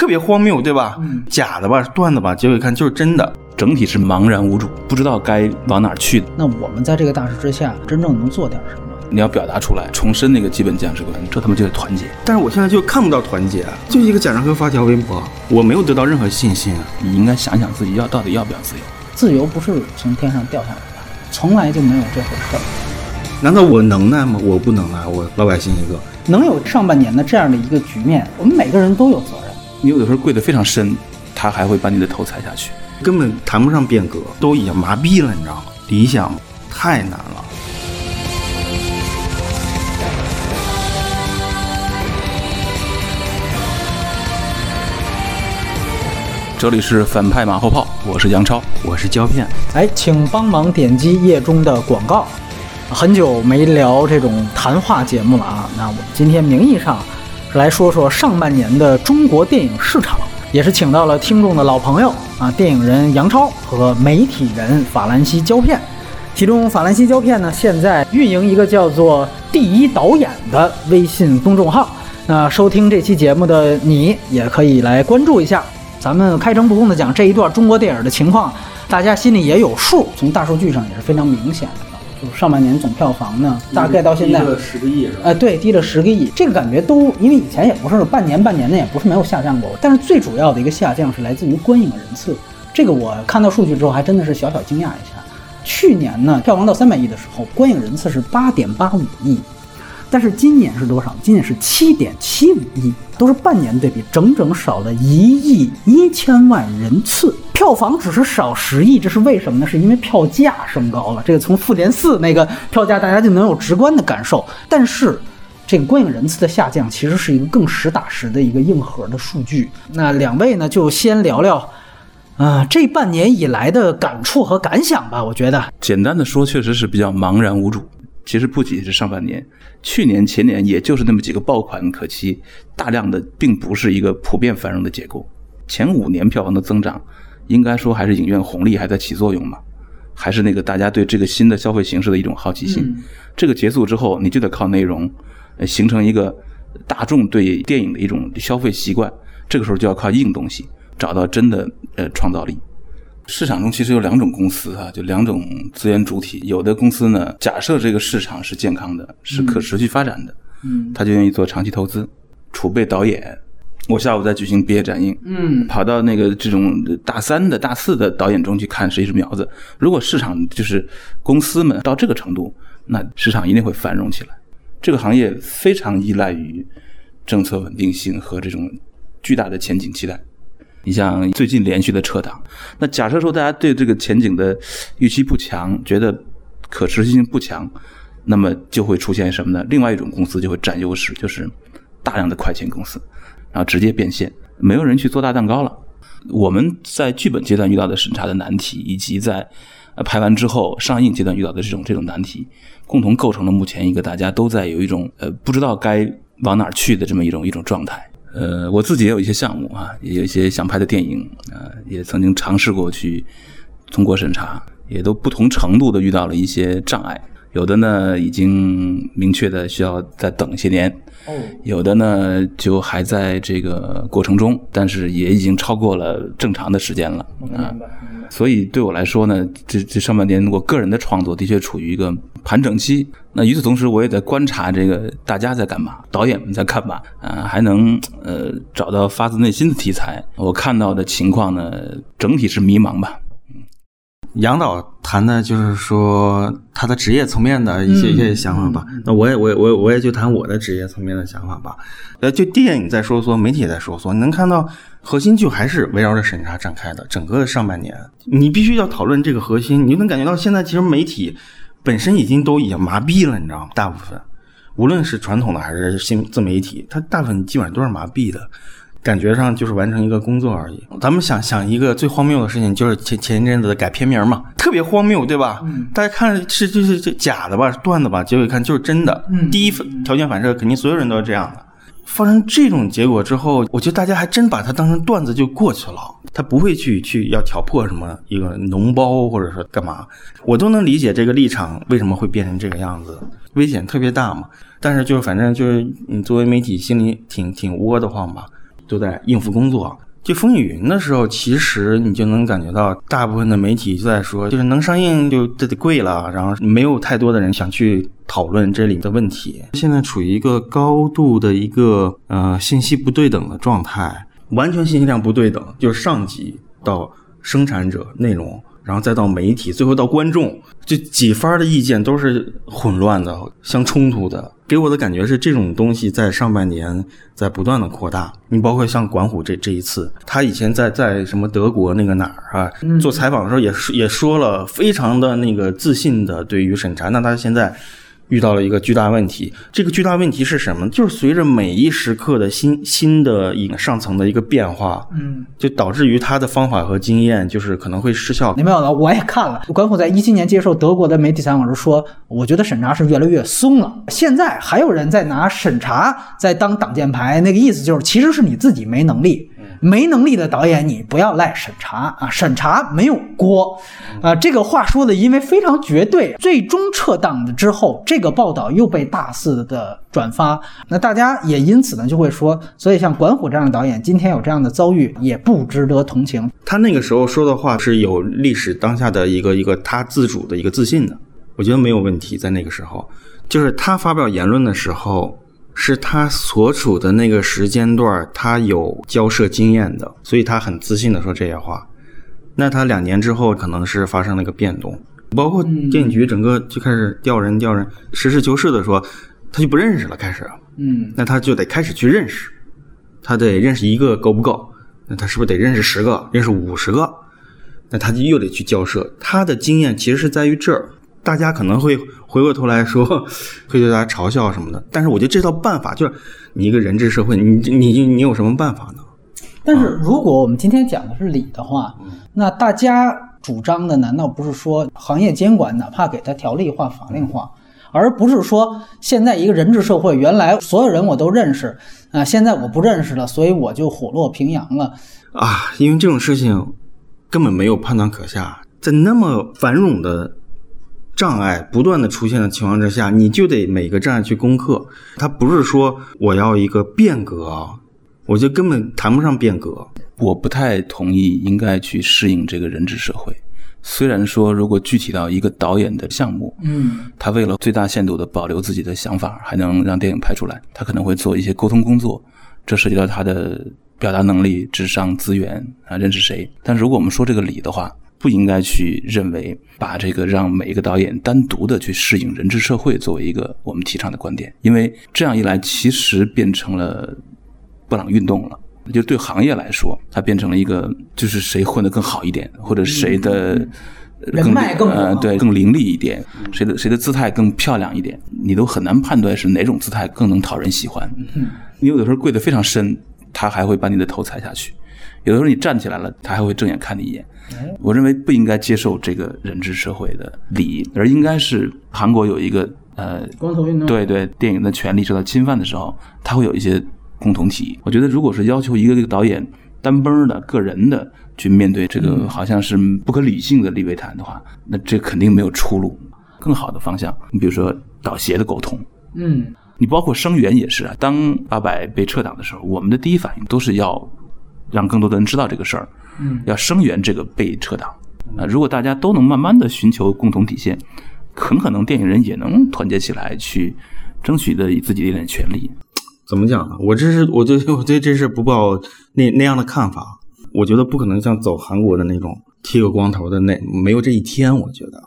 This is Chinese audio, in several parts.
特别荒谬，对吧？嗯，假的吧，段子吧，结果一看就是真的，整体是茫然无助，不知道该往哪儿去。那我们在这个大势之下，真正能做点什么？你要表达出来，重申那个基本价值观，这他妈就是团结。但是我现在就看不到团结，就一个贾樟柯发条微博，我没有得到任何信心啊。你应该想想自己要到底要不要自由？自由不是从天上掉下来的，从来就没有这回事儿。难道我能耐吗？我不能啊，我老百姓一个。能有上半年的这样的一个局面，我们每个人都有责任。你有的时候跪得非常深，他还会把你的头踩下去，根本谈不上变革，都已经麻痹了，你知道吗？理想太难了。这里是反派马后炮，我是杨超，我是胶片。哎，请帮忙点击页中的广告。很久没聊这种谈话节目了啊，那我们今天名义上来说说上半年的中国电影市场，也是请到了听众的老朋友啊，电影人杨超和媒体人法兰西胶片。其中法兰西胶片呢，现在运营一个叫做“第一导演”的微信公众号。那收听这期节目的你也可以来关注一下。咱们开诚布公的讲这一段中国电影的情况，大家心里也有数。从大数据上也是非常明显的，上半年总票房呢，大概到现在低了十个亿是吧？哎，对，低了十个亿。这个感觉都因为以前也不是半年半年的，也不是没有下降过。但是最主要的一个下降是来自于观影人次。这个我看到数据之后还真的是小小惊讶一下。去年呢，票房到三百亿的时候，观影人次是八点八五亿。但是今年是多少？今年是七点七五亿，都是半年对比，整整少了一亿一千万人次，票房只是少十亿，这是为什么呢？是因为票价升高了。这个从复联四那个票价，大家就能有直观的感受。但是，这个观影人次的下降，其实是一个更实打实的一个硬核的数据。那两位呢，就先聊聊，啊，这半年以来的感触和感想吧。我觉得，简单的说，确实是比较茫然无助。其实不仅是上半年，去年前年也就是那么几个爆款可期，大量的并不是一个普遍繁荣的结构。前五年票房的增长，应该说还是影院红利还在起作用嘛，还是那个大家对这个新的消费形式的一种好奇心。这个结束之后，你就得靠内容，形成一个大众对电影的一种消费习惯。这个时候就要靠硬东西，找到真的呃创造力。市场中其实有两种公司啊，就两种资源主体。有的公司呢，假设这个市场是健康的，是可持续发展的，嗯，他就愿意做长期投资，储备导演。我下午在举行毕业展映，嗯，跑到那个这种大三的大四的导演中去看谁是苗子。如果市场就是公司们到这个程度，那市场一定会繁荣起来。这个行业非常依赖于政策稳定性和这种巨大的前景期待。你像最近连续的撤档，那假设说大家对这个前景的预期不强，觉得可持续性不强，那么就会出现什么呢？另外一种公司就会占优势，就是大量的快钱公司，然后直接变现，没有人去做大蛋糕了。我们在剧本阶段遇到的审查的难题，以及在拍完之后上映阶段遇到的这种这种难题，共同构成了目前一个大家都在有一种呃不知道该往哪儿去的这么一种一种状态。呃，我自己也有一些项目啊，也有一些想拍的电影啊，也曾经尝试过去通过审查，也都不同程度的遇到了一些障碍。有的呢，已经明确的需要再等一些年；有的呢，就还在这个过程中，但是也已经超过了正常的时间了啊。所以对我来说呢，这这上半年我个人的创作的确处于一个盘整期。那与此同时，我也在观察这个大家在干嘛，导演们在干嘛啊，还能呃找到发自内心的题材。我看到的情况呢，整体是迷茫吧。杨导谈的就是说他的职业层面的一些一些想法吧。那我也我也我我也就谈我的职业层面的想法吧。呃，就电影在说说，媒体在说说，你能看到核心就还是围绕着审查展开的。整个上半年，你必须要讨论这个核心，你就能感觉到现在其实媒体本身已经都已经麻痹了，你知道吗？大部分，无论是传统的还是新自媒体，它大部分基本上都是麻痹的。感觉上就是完成一个工作而已。咱们想想一个最荒谬的事情，就是前前一阵子的改片名嘛，特别荒谬，对吧？大家看是就是这假的吧，段子吧，结果一看就是真的。第一条件反射，肯定所有人都是这样的。发生这种结果之后，我觉得大家还真把它当成段子就过去了，他不会去去要挑破什么一个脓包或者说干嘛，我都能理解这个立场为什么会变成这个样子，危险特别大嘛。但是就是反正就是你作为媒体心里挺挺窝得慌吧。都在应付工作。就《风雨云》的时候，其实你就能感觉到，大部分的媒体就在说，就是能上映就这得贵了，然后没有太多的人想去讨论这里的问题。现在处于一个高度的一个呃信息不对等的状态，完全信息量不对等，就是上级到生产者内容。然后再到媒体，最后到观众，这几番的意见都是混乱的、相冲突的。给我的感觉是，这种东西在上半年在不断的扩大。你包括像管虎这这一次，他以前在在什么德国那个哪儿啊做采访的时候，也也说了非常的那个自信的对于审查。那他现在。遇到了一个巨大问题，这个巨大问题是什么？就是随着每一时刻的新新的一个上层的一个变化，嗯，就导致于他的方法和经验就是可能会失效。你没有了，我也看了。管虎在一七年接受德国的媒体采访时说：“我觉得审查是越来越松了。”现在还有人在拿审查在当挡箭牌，那个意思就是其实是你自己没能力。没能力的导演，你不要赖审查啊！审查没有锅，啊，这个话说的因为非常绝对。最终撤档的之后，这个报道又被大肆的转发，那大家也因此呢就会说，所以像管虎这样的导演，今天有这样的遭遇，也不值得同情。他那个时候说的话是有历史当下的一个一个他自主的一个自信的，我觉得没有问题。在那个时候，就是他发表言论的时候。是他所处的那个时间段，他有交涉经验的，所以他很自信的说这些话。那他两年之后可能是发生了一个变动，包括电影局整个就开始调人调人，实事求是的说，他就不认识了，开始。嗯，那他就得开始去认识，他得认识一个够不够？那他是不是得认识十个，认识五十个？那他就又得去交涉。他的经验其实是在于这儿。大家可能会回过头来说，会对大家嘲笑什么的。但是我觉得这套办法就是你一个人治社会，你你你有什么办法呢？但是如果我们今天讲的是理的话，那大家主张的难道不是说行业监管哪怕给它条例化、法令化，而不是说现在一个人治社会，原来所有人我都认识啊，现在我不认识了，所以我就虎落平阳了啊？因为这种事情根本没有判断可下，在那么繁荣的。障碍不断的出现的情况之下，你就得每个障碍去攻克。它不是说我要一个变革，我就根本谈不上变革。我不太同意应该去适应这个人治社会。虽然说，如果具体到一个导演的项目，嗯，他为了最大限度的保留自己的想法，还能让电影拍出来，他可能会做一些沟通工作，这涉及到他的表达能力、智商、资源啊，认识谁。但如果我们说这个理的话，不应该去认为把这个让每一个导演单独的去适应人治社会作为一个我们提倡的观点，因为这样一来，其实变成了布朗运动了。就对行业来说，它变成了一个就是谁混得更好一点，或者谁的人脉更呃对更凌厉一点，谁的谁的姿态更漂亮一点，你都很难判断是哪种姿态更能讨人喜欢。你有的时候跪得非常深，他还会把你的头踩下去；有的时候你站起来了，他还会正眼看你一眼。我认为不应该接受这个人治社会的礼仪，而应该是韩国有一个呃，光头运动，对对，电影的权利受到侵犯的时候，他会有一些共同体。我觉得，如果是要求一个这个导演单崩的个人的去面对这个好像是不可理性的利维坦的话，那这肯定没有出路。更好的方向，你比如说导协的沟通，嗯，你包括声援也是啊。当八百被撤档的时候，我们的第一反应都是要让更多的人知道这个事儿。嗯，要声援这个被撤档啊！如果大家都能慢慢的寻求共同底线，很可能电影人也能团结起来去争取的自己的一点权利。怎么讲呢？我这是我对我对这事不抱那那样的看法。我觉得不可能像走韩国的那种剃个光头的那没有这一天。我觉得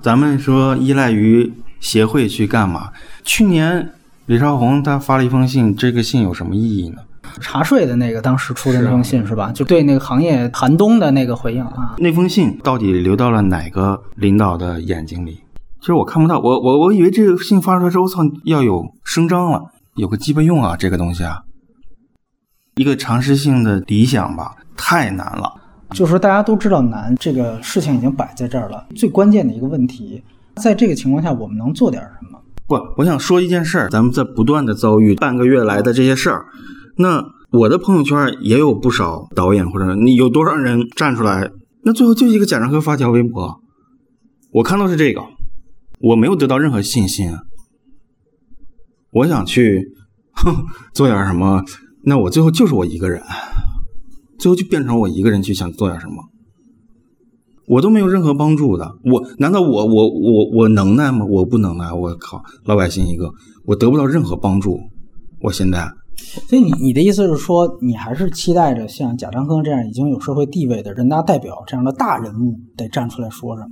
咱们说依赖于协会去干嘛？去年李少红他发了一封信，这个信有什么意义呢？查税的那个当时出的那封信是吧？就对那个行业寒冬的那个回应啊。那封信到底流到了哪个领导的眼睛里？其实我看不到。我我我以为这个信发出来之后，我操，要有声张了，有个鸡巴用啊！这个东西啊，一个常识性的理想吧，太难了。就是说大家都知道难，这个事情已经摆在这儿了。最关键的一个问题，在这个情况下，我们能做点什么？不，我想说一件事儿，咱们在不断的遭遇半个月来的这些事儿。那我的朋友圈也有不少导演，或者你有多少人站出来？那最后就一个贾樟柯发条微博，我看到是这个，我没有得到任何信心。我想去哼做点什么那我最后就是我一个人，最后就变成我一个人去想做点什么，我都没有任何帮助的。我难道我我我我能耐吗？我不能耐。我靠，老百姓一个，我得不到任何帮助。我现在，所以你你的意思是说，你还是期待着像贾樟柯这样已经有社会地位的人大代表这样的大人物得站出来说什么？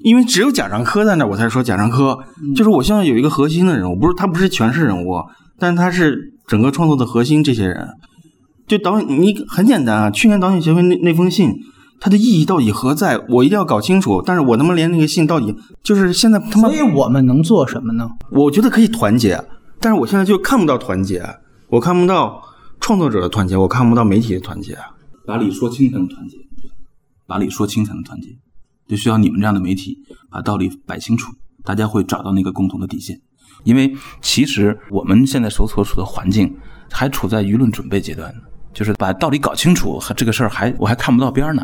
因为只有贾樟柯在那，我才说贾樟柯，就是我现在有一个核心的人物，不是他不是全是人物，但是他是整个创作的核心。这些人，就导演，你很简单啊。去年导演协会那那封信，它的意义到底何在？我一定要搞清楚。但是我他妈连那个信到底就是现在他妈，所以我们能做什么呢？我觉得可以团结，但是我现在就看不到团结，我看不到创作者的团结，我看不到媒体的团结。把理说清才能团结，把理说清才能团结。就需要你们这样的媒体把道理摆清楚，大家会找到那个共同的底线。因为其实我们现在所所处的环境还处在舆论准备阶段，就是把道理搞清楚，这个事儿还我还看不到边儿呢。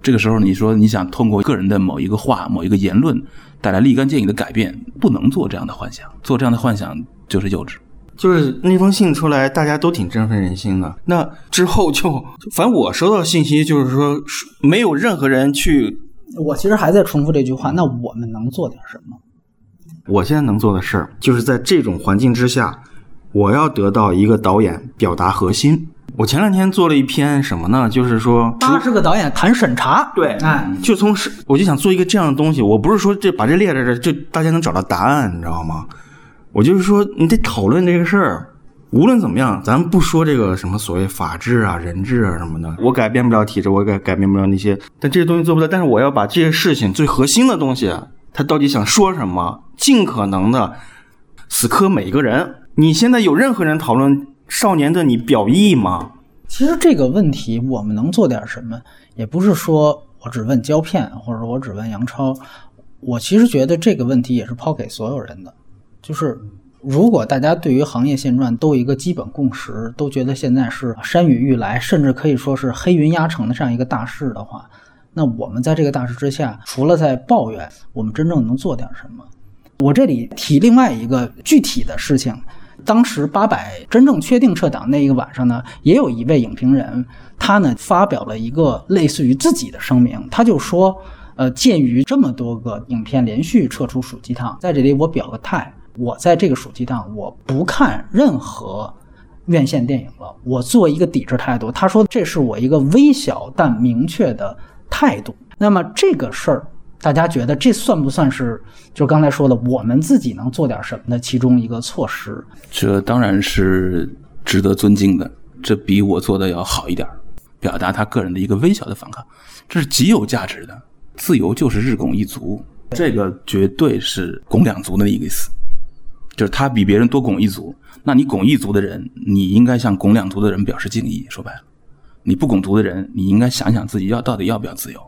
这个时候你说你想通过个人的某一个话、某一个言论带来立竿见影的改变，不能做这样的幻想，做这样的幻想就是幼稚。就是那封信出来，大家都挺振奋人心的。那之后就，反正我收到信息就是说，没有任何人去。我其实还在重复这句话，那我们能做点什么？我现在能做的事儿，就是在这种环境之下，我要得到一个导演表达核心。我前两天做了一篇什么呢？就是说八十个导演谈审查。对，哎，就从是，我就想做一个这样的东西。我不是说这把这列在这，就大家能找到答案，你知道吗？我就是说，你得讨论这个事儿。无论怎么样，咱不说这个什么所谓法治啊、人治啊什么的，我改变不了体制，我改改变不了那些，但这些东西做不到。但是我要把这些事情最核心的东西，他到底想说什么，尽可能的死磕每一个人。你现在有任何人讨论《少年的你》表意吗？其实这个问题，我们能做点什么，也不是说我只问胶片，或者我只问杨超。我其实觉得这个问题也是抛给所有人的，就是。如果大家对于行业现状都有一个基本共识，都觉得现在是山雨欲来，甚至可以说是黑云压城的这样一个大势的话，那我们在这个大势之下，除了在抱怨，我们真正能做点什么？我这里提另外一个具体的事情，当时八百真正确定撤档那一个晚上呢，也有一位影评人，他呢发表了一个类似于自己的声明，他就说，呃，鉴于这么多个影片连续撤出暑期档，在这里我表个态。我在这个暑期档，我不看任何院线电影了。我做一个抵制态度。他说这是我一个微小但明确的态度。那么这个事儿，大家觉得这算不算是就刚才说的我们自己能做点什么的其中一个措施？这当然是值得尊敬的。这比我做的要好一点，表达他个人的一个微小的反抗，这是极有价值的。自由就是日拱一卒，这个绝对是拱两卒的一个意思。就是他比别人多拱一族，那你拱一族的人，你应该向拱两族的人表示敬意。说白了，你不拱族的人，你应该想想自己要到底要不要自由，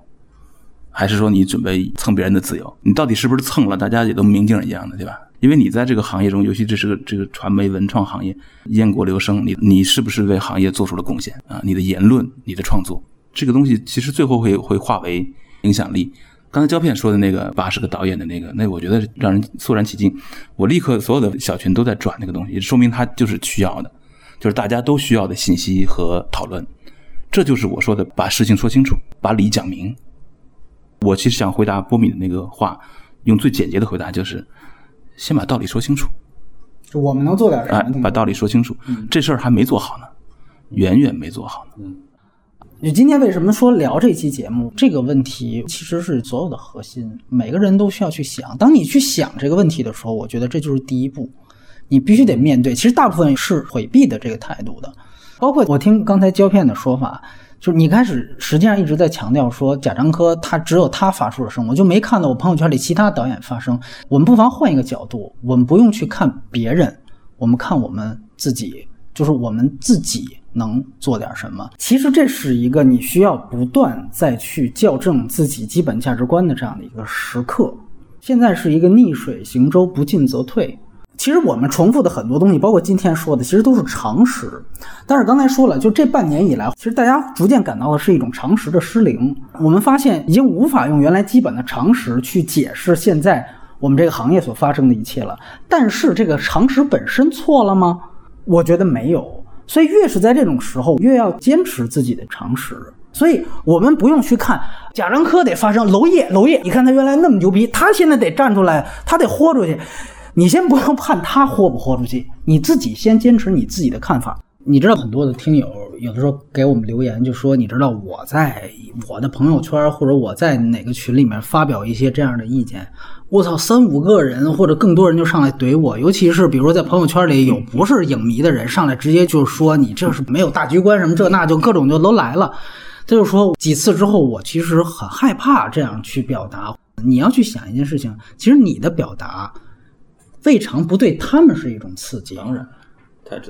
还是说你准备蹭别人的自由？你到底是不是蹭了？大家也都明镜一样的，对吧？因为你在这个行业中，尤其这是个这个传媒文创行业，雁过留声，你你是不是为行业做出了贡献啊？你的言论、你的创作，这个东西其实最后会会化为影响力。刚才胶片说的那个八十个导演的那个，那我觉得让人肃然起敬。我立刻所有的小群都在转那个东西，说明他就是需要的，就是大家都需要的信息和讨论。这就是我说的把事情说清楚，把理讲明。我其实想回答波米的那个话，用最简洁的回答就是先把道理说清楚。就我们能做点啥？把道理说清楚，这事儿还没做好呢，远远没做好呢。你今天为什么说聊这期节目？这个问题其实是所有的核心，每个人都需要去想。当你去想这个问题的时候，我觉得这就是第一步，你必须得面对。其实大部分是回避的这个态度的，包括我听刚才胶片的说法，就是你开始实际上一直在强调说贾樟柯他只有他发出了声，我就没看到我朋友圈里其他导演发声。我们不妨换一个角度，我们不用去看别人，我们看我们自己，就是我们自己。能做点什么？其实这是一个你需要不断再去校正自己基本价值观的这样的一个时刻。现在是一个逆水行舟，不进则退。其实我们重复的很多东西，包括今天说的，其实都是常识。但是刚才说了，就这半年以来，其实大家逐渐感到的是一种常识的失灵。我们发现已经无法用原来基本的常识去解释现在我们这个行业所发生的一切了。但是这个常识本身错了吗？我觉得没有。所以越是在这种时候，越要坚持自己的常识。所以我们不用去看贾樟柯得发生娄烨，娄烨，你看他原来那么牛逼，他现在得站出来，他得豁出去。你先不用判他豁不豁出去，你自己先坚持你自己的看法。你知道很多的听友有的时候给我们留言，就说你知道我在我的朋友圈或者我在哪个群里面发表一些这样的意见，我操，三五个人或者更多人就上来怼我，尤其是比如说在朋友圈里有不是影迷的人上来直接就说你这是没有大局观什么这那就各种就都来了。他就说几次之后，我其实很害怕这样去表达。你要去想一件事情，其实你的表达未尝不对他们是一种刺激。当然，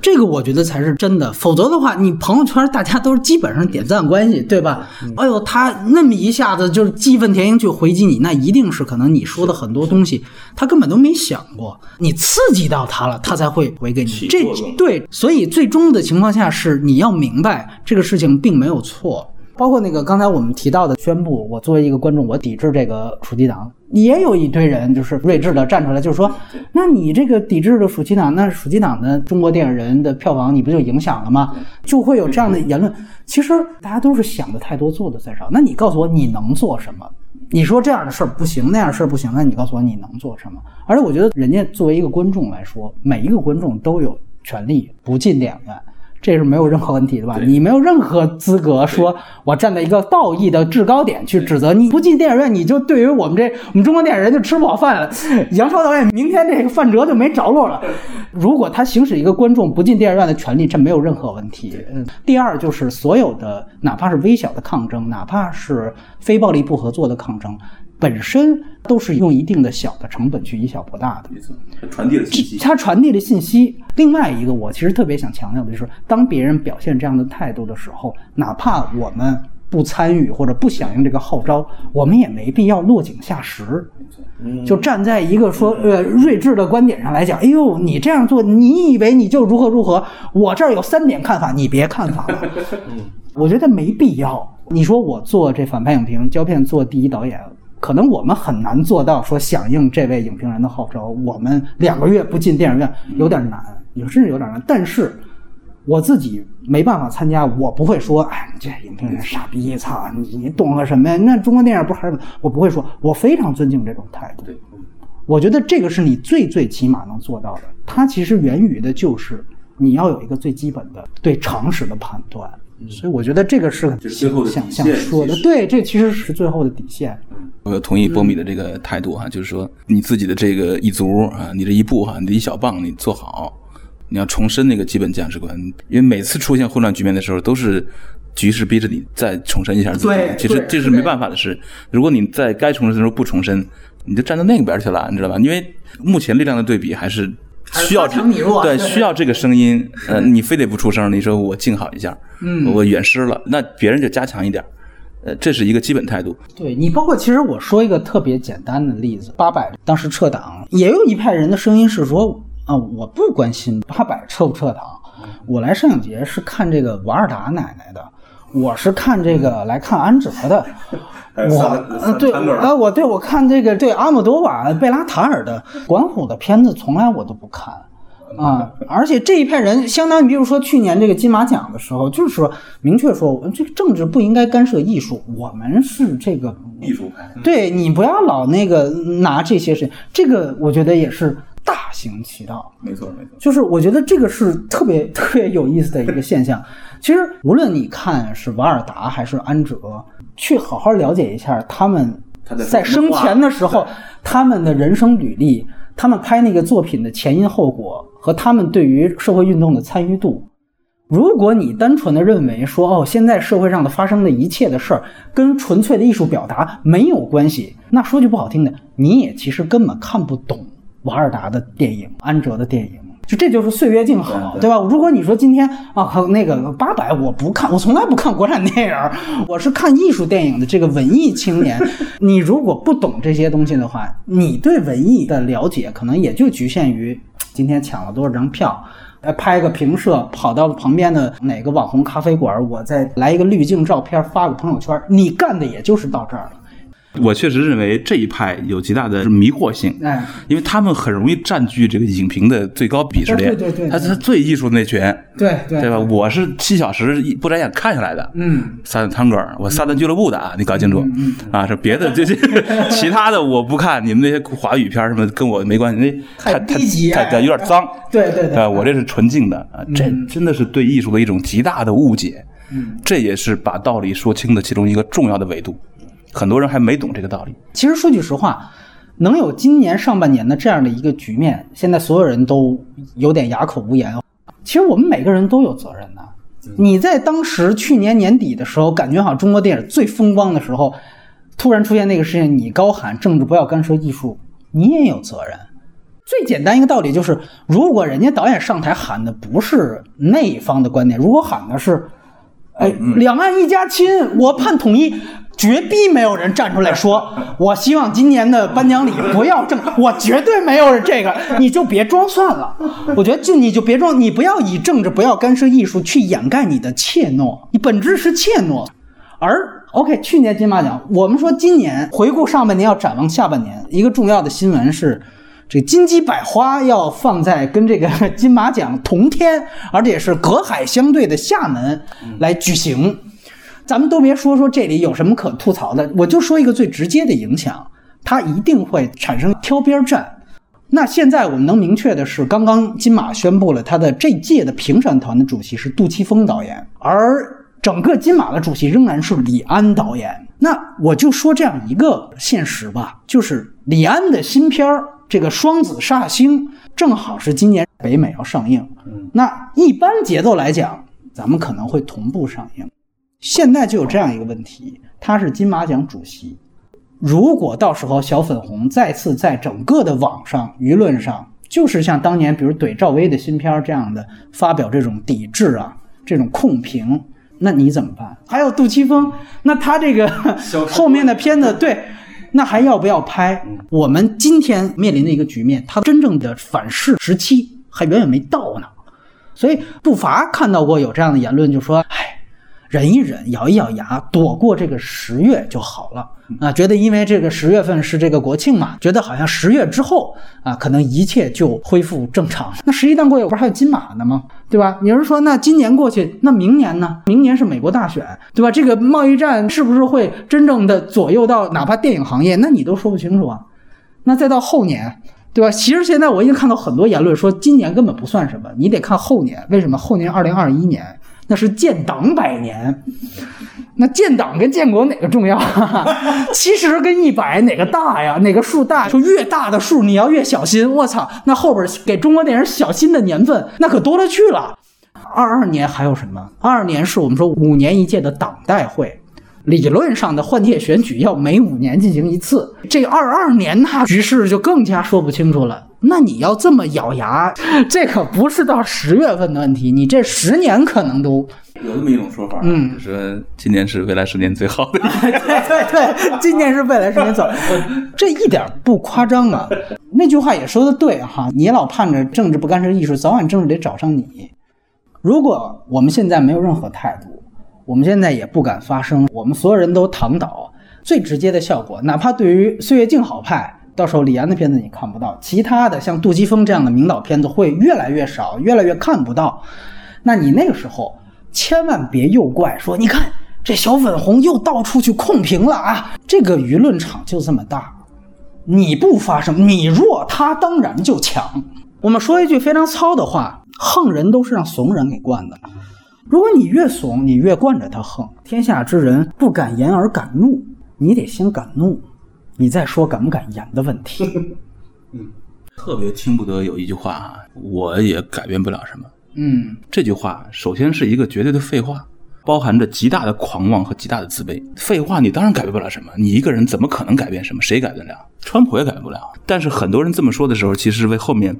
这个我觉得才是真的，否则的话，你朋友圈大家都是基本上点赞关系，对吧？哎呦，他那么一下子就是义愤填膺去回击你，那一定是可能你说的很多东西，他根本都没想过，你刺激到他了，他才会回给你。这对，所以最终的情况下是你要明白这个事情并没有错。包括那个刚才我们提到的宣布，我作为一个观众，我抵制这个暑期档，也有一堆人就是睿智的站出来，就是说，那你这个抵制的暑期档，那暑期档的中国电影人的票房，你不就影响了吗？就会有这样的言论。其实大家都是想的太多，做的太少。那你告诉我你能做什么？你说这样的事儿不行，那样事儿不行，那你告诉我你能做什么？而且我觉得人家作为一个观众来说，每一个观众都有权利不进电影院。这是没有任何问题的吧？你没有任何资格说，我站在一个道义的制高点去指责你不进电影院，你就对于我们这我们中国电影人就吃不饱饭了。杨超导演明天这个范哲就没着落了。如果他行使一个观众不进电影院的权利，这没有任何问题。嗯，第二就是所有的哪怕是微小的抗争，哪怕是非暴力不合作的抗争。本身都是用一定的小的成本去以小博大的，没错，传递了信息。它传递了信息。另外一个，我其实特别想强调的就是，当别人表现这样的态度的时候，哪怕我们不参与或者不响应这个号召，我们也没必要落井下石。就站在一个说呃睿智的观点上来讲，哎呦，你这样做，你以为你就如何如何？我这儿有三点看法，你别看法了。我觉得没必要。你说我做这反派影评，胶片做第一导演。可能我们很难做到说响应这位影评人的号召，我们两个月不进电影院有点难，也甚至有点难。但是我自己没办法参加，我不会说，哎，这影评人傻逼，操你你懂个什么呀？那中国电影不还是我不会说，我非常尊敬这种态度。我觉得这个是你最最起码能做到的。它其实源于的就是你要有一个最基本的对常识的判断。所以我觉得这个是想想说的，对，这其实是最后的底线。我同意波米的这个态度哈，就是说你自己的这个一足啊，你这一步哈，你的一小棒你做好，你要重申那个基本价值观。因为每次出现混乱局面的时候，都是局势逼着你再重申一下自己。其实这是没办法的事。如果你在该重申的时候不重申，你就站到那边去了，你知道吧？因为目前力量的对比还是。需要这对需要这个声音，呃，你非得不出声，你说我静好一下，嗯，我远失了，那别人就加强一点，呃，这是一个基本态度。对你，包括其实我说一个特别简单的例子，八百当时撤档，也有一派人的声音是说，啊，我不关心八百撤不撤档，我来摄影节是看这个瓦尔达奶奶的，我是看这个来看安哲的。我嗯对啊我对我看这个对阿姆多瓦贝拉塔尔的管虎的片子从来我都不看啊，而且这一派人相当于比如说去年这个金马奖的时候，就是说明确说这个政治不应该干涉艺术，我们是这个艺术派，对你不要老那个拿这些事，这个我觉得也是大行其道，没错没错，就是我觉得这个是特别 特别有意思的一个现象。其实无论你看是瓦尔达还是安哲。去好好了解一下他们在生前的时候，他们的人生履历，他们拍那个作品的前因后果和他们对于社会运动的参与度。如果你单纯的认为说哦，现在社会上的发生的一切的事儿跟纯粹的艺术表达没有关系，那说句不好听的，你也其实根本看不懂瓦尔达的电影、安哲的电影。就这就是岁月静好，对吧？如果你说今天啊，那个八百我不看，我从来不看国产电影，我是看艺术电影的这个文艺青年。你如果不懂这些东西的话，你对文艺的了解可能也就局限于今天抢了多少张票，呃，拍个评摄，跑到旁边的哪个网红咖啡馆，我再来一个滤镜照片，发个朋友圈，你干的也就是到这儿了。我确实认为这一派有极大的迷惑性，哎，因为他们很容易占据这个影评的最高鄙视链。对对对对他他最艺术的那群，对对对吧？我是七小时一不眨眼看下来的，嗯，撒旦汤哥，我撒旦俱乐部的啊，你搞清楚嗯啊，是别的这些 其他的我不看，你们那些华语片什么跟我没关系，那太太低级太有点脏。对对对啊，我这是纯净的啊，这真的是对艺术的一种极大的误解。嗯，这也是把道理说清的其中一个重要的维度。很多人还没懂这个道理。其实说句实话，能有今年上半年的这样的一个局面，现在所有人都有点哑口无言。其实我们每个人都有责任的。你在当时去年年底的时候，感觉好像中国电影最风光的时候，突然出现那个事情，你高喊政治不要干涉艺术，你也有责任。最简单一个道理就是，如果人家导演上台喊的不是那一方的观点，如果喊的是哎，两岸一家亲，我盼统一，绝逼没有人站出来说，我希望今年的颁奖礼不要政，我绝对没有这个，你就别装算了。我觉得就你就别装，你不要以政治不要干涉艺术去掩盖你的怯懦，你本质是怯懦。而 OK，去年金马奖，我们说今年回顾上半年要展望下半年，一个重要的新闻是。这金鸡百花要放在跟这个金马奖同天，而且是隔海相对的厦门来举行。咱们都别说说这里有什么可吐槽的，我就说一个最直接的影响，它一定会产生挑边站。那现在我们能明确的是，刚刚金马宣布了他的这届的评审团的主席是杜琪峰导演，而整个金马的主席仍然是李安导演。那我就说这样一个现实吧，就是李安的新片儿。这个《双子煞星》正好是今年北美要上映，那一般节奏来讲，咱们可能会同步上映。现在就有这样一个问题，他是金马奖主席，如果到时候小粉红再次在整个的网上舆论上，就是像当年比如怼赵薇的新片这样的发表这种抵制啊，这种控评，那你怎么办？还有杜琪峰，那他这个后面的片子对。那还要不要拍？我们今天面临的一个局面，他真正的反噬时期还远远没到呢。所以不乏看到过有这样的言论，就说：“哎，忍一忍，咬一咬牙，躲过这个十月就好了。”啊，觉得因为这个十月份是这个国庆嘛，觉得好像十月之后啊，可能一切就恢复正常。那十一档过去，不是还有金马呢吗？对吧？你是说，那今年过去，那明年呢？明年是美国大选，对吧？这个贸易战是不是会真正的左右到哪怕电影行业？那你都说不清楚啊。那再到后年，对吧？其实现在我已经看到很多言论说，今年根本不算什么，你得看后年。为什么？后年二零二一年那是建党百年。那建党跟建国哪个重要？其实跟一百哪个大呀？哪个数大？就越大的数你要越小心。我操，那后边给中国电影小心的年份那可多了去了。二二年还有什么？二二年是我们说五年一届的党代会，理论上的换届选举要每五年进行一次。这二二年那局势就更加说不清楚了。那你要这么咬牙，这可不是到十月份的问题，你这十年可能都。有这么一种说法，嗯，说 今年是未来十年最好的。对对对，今年是未来十年走，这一点不夸张啊。那句话也说的对哈，你老盼着政治不干涉艺术，早晚政治得找上你。如果我们现在没有任何态度，我们现在也不敢发声，我们所有人都躺倒，最直接的效果，哪怕对于岁月静好派，到时候李安的片子你看不到，其他的像杜琪峰这样的名导片子会越来越少，越来越看不到。那你那个时候。千万别又怪说，你看这小粉红又到处去控评了啊！这个舆论场就这么大，你不发声，你弱，他当然就强。我们说一句非常糙的话：横人都是让怂人给惯的。如果你越怂，你越惯着他横。天下之人不敢言而敢怒，你得先敢怒，你再说敢不敢言的问题。嗯，特别听不得有一句话啊，我也改变不了什么。嗯，这句话首先是一个绝对的废话，包含着极大的狂妄和极大的自卑。废话，你当然改变不了什么，你一个人怎么可能改变什么？谁改变了？川普也改不了。但是很多人这么说的时候，其实是为后面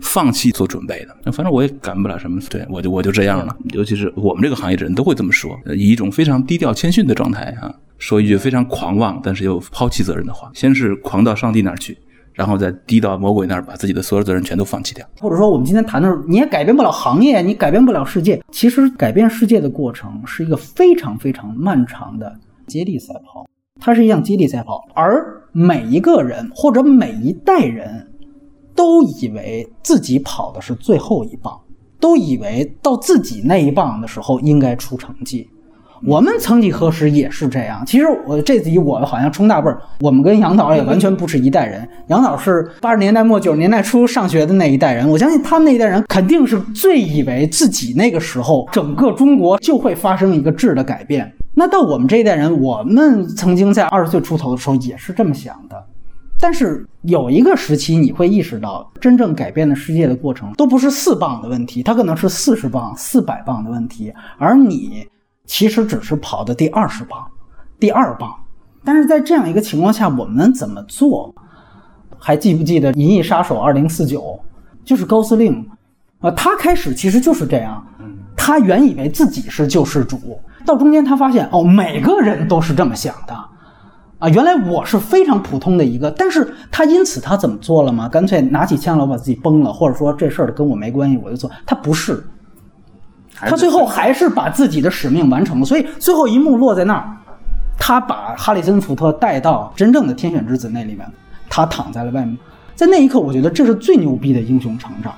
放弃做准备的。那反正我也改不了什么，对我就我就这样了。尤其是我们这个行业的人都会这么说，以一种非常低调谦逊的状态啊，说一句非常狂妄但是又抛弃责任的话。先是狂到上帝那儿去。然后再低到魔鬼那儿，把自己的所有责任全都放弃掉。或者说，我们今天谈的时候，你也改变不了行业，你改变不了世界。其实，改变世界的过程是一个非常非常漫长的接力赛跑。它是一项接力赛跑，而每一个人或者每一代人都以为自己跑的是最后一棒，都以为到自己那一棒的时候应该出成绩。我们曾几何时也是这样。其实我这次我好像冲大辈儿，我们跟杨导也完全不是一代人。杨导是八十年代末九十年代初上学的那一代人，我相信他们那一代人肯定是最以为自己那个时候整个中国就会发生一个质的改变。那到我们这一代人，我们曾经在二十岁出头的时候也是这么想的。但是有一个时期，你会意识到，真正改变的世界的过程都不是四磅的问题，它可能是四十磅、四百磅的问题，而你。其实只是跑的第二十磅，第二磅，但是在这样一个情况下，我们怎么做？还记不记得《银翼杀手二零四九》？就是高司令，啊，他开始其实就是这样，他原以为自己是救世主，到中间他发现哦，每个人都是这么想的，啊，原来我是非常普通的一个，但是他因此他怎么做了吗？干脆拿起枪来把自己崩了，或者说这事儿跟我没关系，我就做，他不是。他最后还是把自己的使命完成了，所以最后一幕落在那儿，他把哈里森福特带到真正的天选之子那里面，他躺在了外面，在那一刻，我觉得这是最牛逼的英雄成长，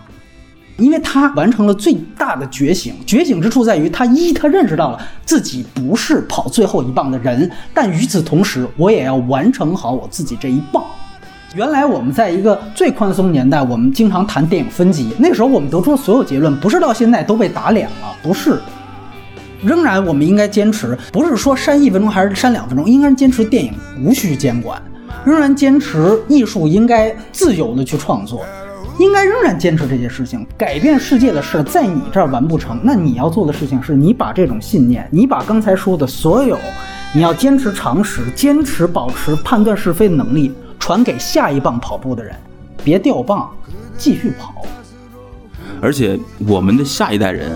因为他完成了最大的觉醒。觉醒之处在于，他一他认识到了自己不是跑最后一棒的人，但与此同时，我也要完成好我自己这一棒。原来我们在一个最宽松年代，我们经常谈电影分级。那时候我们得出的所有结论，不是到现在都被打脸了，不是。仍然我们应该坚持，不是说删一分钟还是删两分钟，应该坚持电影无需监管，仍然坚持艺术应该自由的去创作，应该仍然坚持这些事情。改变世界的事在你这儿完不成，那你要做的事情是你把这种信念，你把刚才说的所有，你要坚持常识，坚持保持判断是非的能力。传给下一棒跑步的人，别掉棒，继续跑。而且我们的下一代人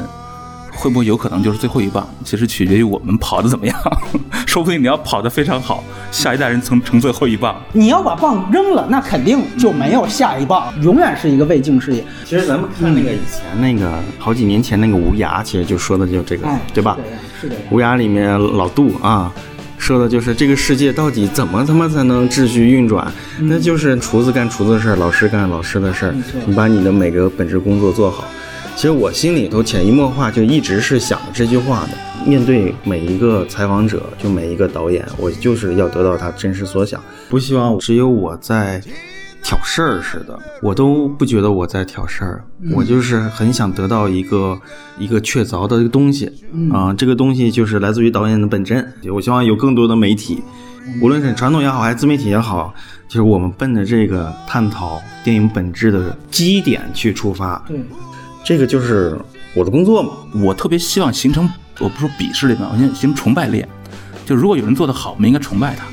会不会有可能就是最后一棒？其实取决于我们跑的怎么样。说不定你要跑得非常好，下一代人成成最后一棒。你要把棒扔了，那肯定就没有下一棒，永远是一个未竟事业。其实咱们看那个以前那个好几年前那个无涯，其实就说的就这个，对吧？是的。无涯里面老杜啊。说的就是这个世界到底怎么他妈才能秩序运转？那就是厨子干厨子的事儿，老师干老师的事儿。你把你的每个本职工作做好。其实我心里头潜移默化就一直是想这句话的。面对每一个采访者，就每一个导演，我就是要得到他真实所想，不希望只有我在。挑事儿似的，我都不觉得我在挑事儿，我就是很想得到一个一个确凿的一个东西啊，这个东西就是来自于导演的本真。我希望有更多的媒体，无论是传统也好，还是自媒体也好，就是我们奔着这个探讨电影本质的基点去出发。对，这个就是我的工作嘛。我特别希望形成，我不说鄙视链吧，我先形成崇拜链。就如果有人做得好，我们应该崇拜他。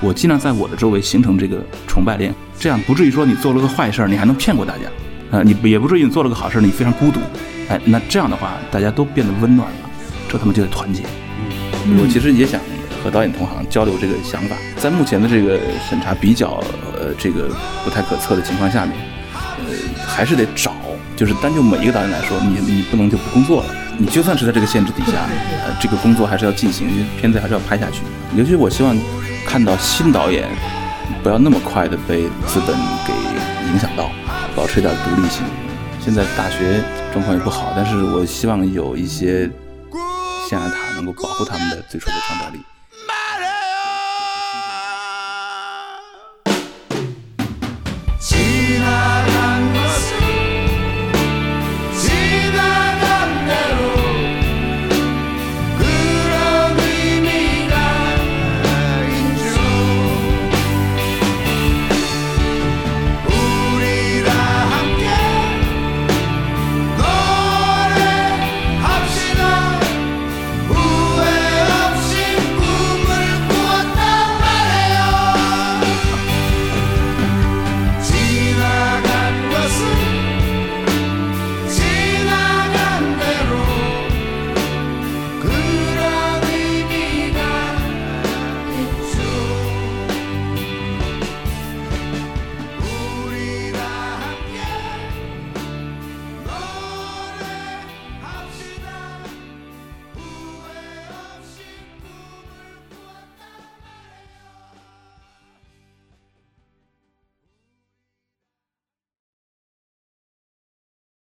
我尽量在我的周围形成这个崇拜链。这样不至于说你做了个坏事儿，你还能骗过大家，呃，你也不至于你做了个好事儿，你非常孤独，哎，那这样的话，大家都变得温暖了，这他妈就得团结。我其实也想和导演同行交流这个想法，在目前的这个审查比较呃这个不太可测的情况下面，呃，还是得找，就是单就每一个导演来说，你你不能就不工作了，你就算是在这个限制底下，呃，这个工作还是要进行，片子还是要拍下去。尤其我希望看到新导演。不要那么快的被资本给影响到，保持一点独立性。现在大学状况也不好，但是我希望有一些象牙塔能够保护他们的最初的创造力。